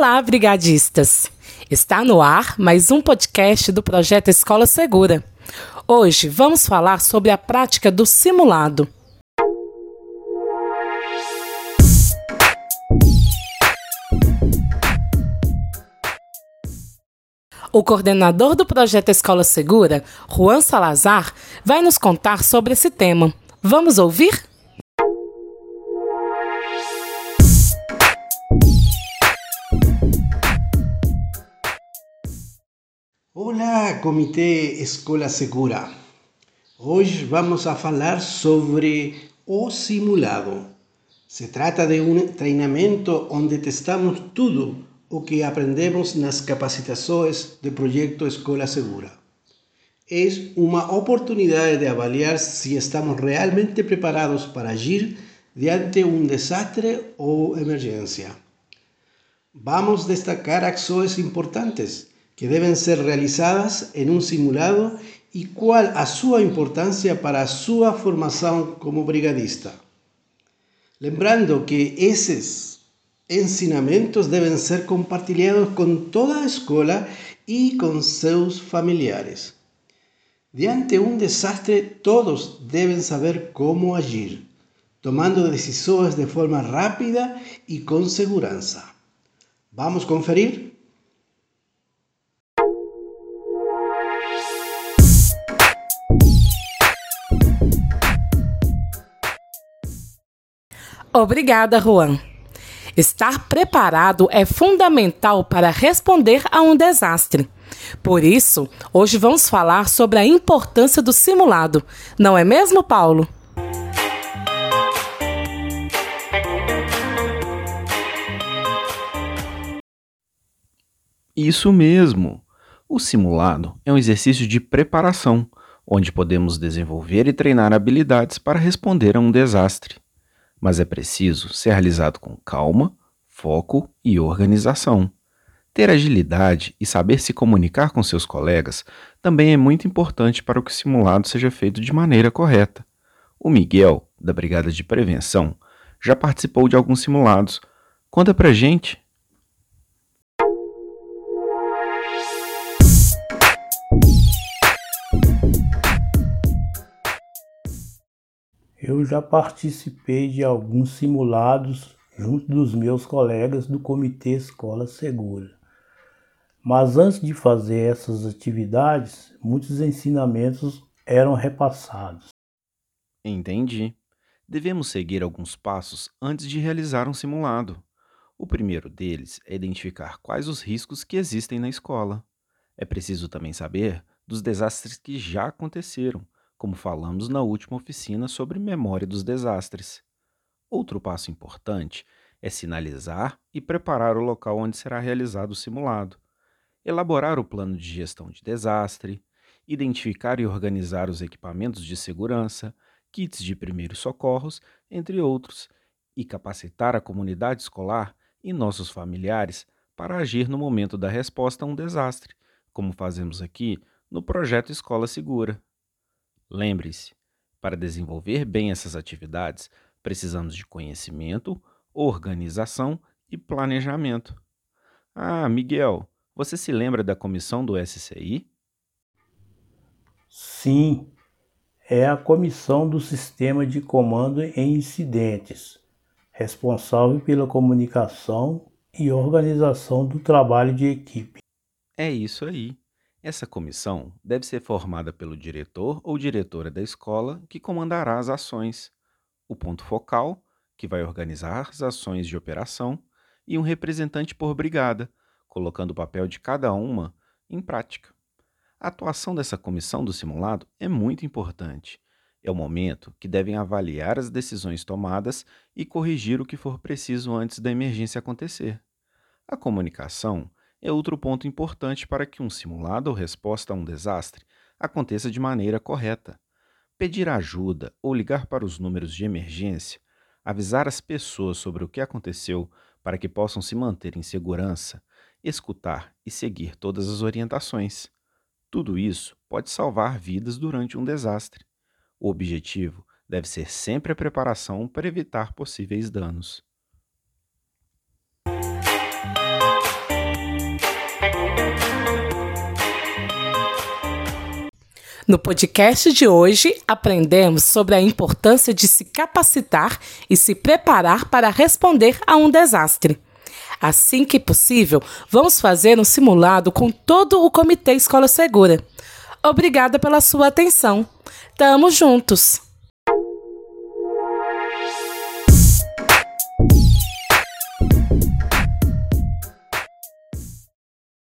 Olá, brigadistas! Está no ar mais um podcast do projeto Escola Segura. Hoje vamos falar sobre a prática do simulado. O coordenador do projeto Escola Segura, Juan Salazar, vai nos contar sobre esse tema. Vamos ouvir? Olá, Comitê Escola Segura. Hoje vamos a falar sobre o simulado. Se trata de um treinamento onde testamos tudo o que aprendemos nas capacitações do projeto Escola Segura. É uma oportunidade de avaliar se estamos realmente preparados para agir diante um desastre ou emergência. Vamos destacar ações importantes que deben ser realizadas en un simulado y cuál a su importancia para su formación como brigadista. Lembrando que esos ensinamentos deben ser compartidos con toda la escuela y con sus familiares. Diante un desastre, todos deben saber cómo agir, tomando decisiones de forma rápida y con seguridad. ¿Vamos a conferir? Obrigada, Juan. Estar preparado é fundamental para responder a um desastre. Por isso, hoje vamos falar sobre a importância do simulado, não é mesmo, Paulo? Isso mesmo! O simulado é um exercício de preparação, onde podemos desenvolver e treinar habilidades para responder a um desastre mas é preciso ser realizado com calma, foco e organização. Ter agilidade e saber se comunicar com seus colegas também é muito importante para que o simulado seja feito de maneira correta. O Miguel, da Brigada de Prevenção, já participou de alguns simulados. Conta pra gente! Eu já participei de alguns simulados junto dos meus colegas do Comitê Escola Segura. Mas antes de fazer essas atividades, muitos ensinamentos eram repassados. Entendi. Devemos seguir alguns passos antes de realizar um simulado. O primeiro deles é identificar quais os riscos que existem na escola. É preciso também saber dos desastres que já aconteceram como falamos na última oficina sobre memória dos desastres. Outro passo importante é sinalizar e preparar o local onde será realizado o simulado, elaborar o plano de gestão de desastre, identificar e organizar os equipamentos de segurança, kits de primeiros socorros, entre outros, e capacitar a comunidade escolar e nossos familiares para agir no momento da resposta a um desastre, como fazemos aqui no projeto Escola Segura. Lembre-se, para desenvolver bem essas atividades, precisamos de conhecimento, organização e planejamento. Ah, Miguel, você se lembra da comissão do SCI? Sim, é a comissão do Sistema de Comando em Incidentes, responsável pela comunicação e organização do trabalho de equipe. É isso aí. Essa comissão deve ser formada pelo diretor ou diretora da escola, que comandará as ações, o ponto focal, que vai organizar as ações de operação, e um representante por brigada, colocando o papel de cada uma em prática. A atuação dessa comissão do simulado é muito importante. É o momento que devem avaliar as decisões tomadas e corrigir o que for preciso antes da emergência acontecer. A comunicação é outro ponto importante para que um simulado ou resposta a um desastre aconteça de maneira correta. Pedir ajuda ou ligar para os números de emergência, avisar as pessoas sobre o que aconteceu para que possam se manter em segurança, escutar e seguir todas as orientações. Tudo isso pode salvar vidas durante um desastre. O objetivo deve ser sempre a preparação para evitar possíveis danos. No podcast de hoje, aprendemos sobre a importância de se capacitar e se preparar para responder a um desastre. Assim que possível, vamos fazer um simulado com todo o Comitê Escola Segura. Obrigada pela sua atenção. Tamo juntos!